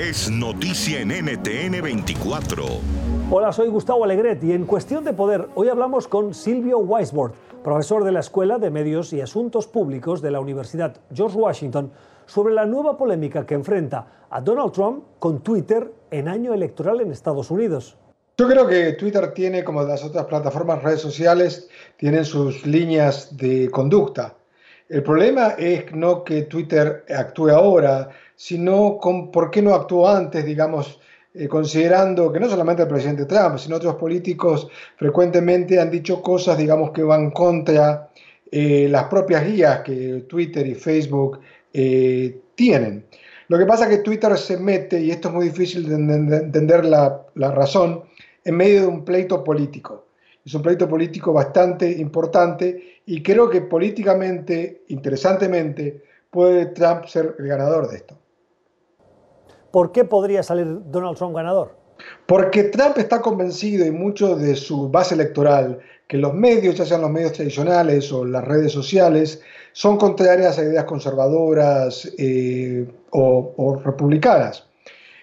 es noticia en NTN 24. Hola, soy Gustavo Alegret y en Cuestión de Poder hoy hablamos con Silvio Weisbord, profesor de la Escuela de Medios y Asuntos Públicos de la Universidad George Washington, sobre la nueva polémica que enfrenta a Donald Trump con Twitter en año electoral en Estados Unidos. Yo creo que Twitter tiene, como las otras plataformas redes sociales, tienen sus líneas de conducta. El problema es no que Twitter actúe ahora, sino por qué no actuó antes, digamos, eh, considerando que no solamente el presidente Trump, sino otros políticos frecuentemente han dicho cosas, digamos, que van contra eh, las propias guías que Twitter y Facebook eh, tienen. Lo que pasa es que Twitter se mete, y esto es muy difícil de entender la razón, en medio de un pleito político. Es un pleito político bastante importante y creo que políticamente, interesantemente, puede Trump ser el ganador de esto. ¿Por qué podría salir Donald Trump ganador? Porque Trump está convencido y mucho de su base electoral que los medios, ya sean los medios tradicionales o las redes sociales, son contrarias a ideas conservadoras eh, o, republicanas.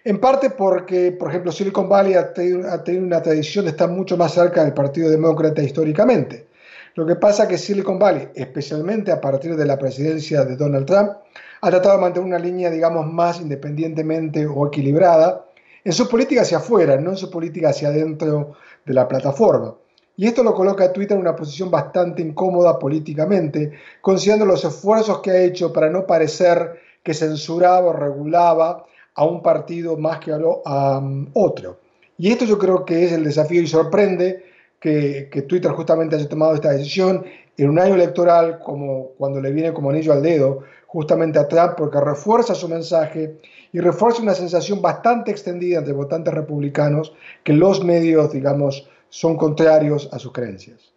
En parte porque, por ejemplo, Silicon Valley ha tenido, una tradición de estar mucho más cerca del Partido Demócrata históricamente. Lo que pasa es que Silicon Valley, especialmente a partir de la presidencia de Donald Trump, ha tratado de mantener una línea, digamos, más independientemente o equilibrada en su política hacia afuera, no en su política hacia adentro de la plataforma. Y esto lo coloca a Twitter en una posición bastante incómoda políticamente, considerando los esfuerzos que ha hecho para no parecer que censuraba o regulaba a un partido más que a, um, otro. Y esto yo creo que es el desafío y sorprende que, que, Twitter justamente haya tomado esta decisión en un año electoral como cuando le viene como anillo al dedo justamente a Trump porque refuerza su mensaje y refuerza una sensación bastante extendida entre votantes republicanos que los medios, digamos, son contrarios a sus creencias.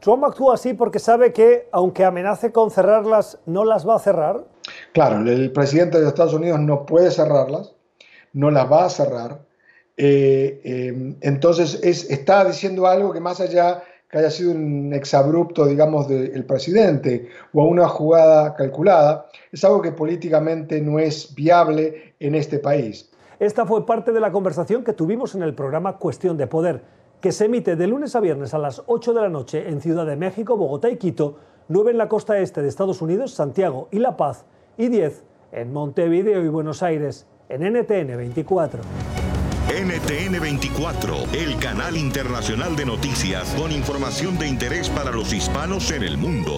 Trump actúa así porque sabe que, aunque amenace con cerrarlas, no las va a cerrar. Claro, el presidente de Estados Unidos no puede cerrarlas, no las va a cerrar. Eh, eh, entonces es, está diciendo algo que más allá que haya sido un exabrupto, digamos, del presidente o una jugada calculada, es algo que políticamente no es viable en este país. Esta fue parte de la conversación que tuvimos en el programa Cuestión de Poder, que se emite de lunes a viernes a las 8 de la noche en Ciudad de México, Bogotá y Quito, 9 en la costa este de Estados Unidos, Santiago y La Paz, y 10 en Montevideo y Buenos Aires, en NTN 24. NTN 24, el canal internacional de noticias con información de interés para los hispanos en el mundo.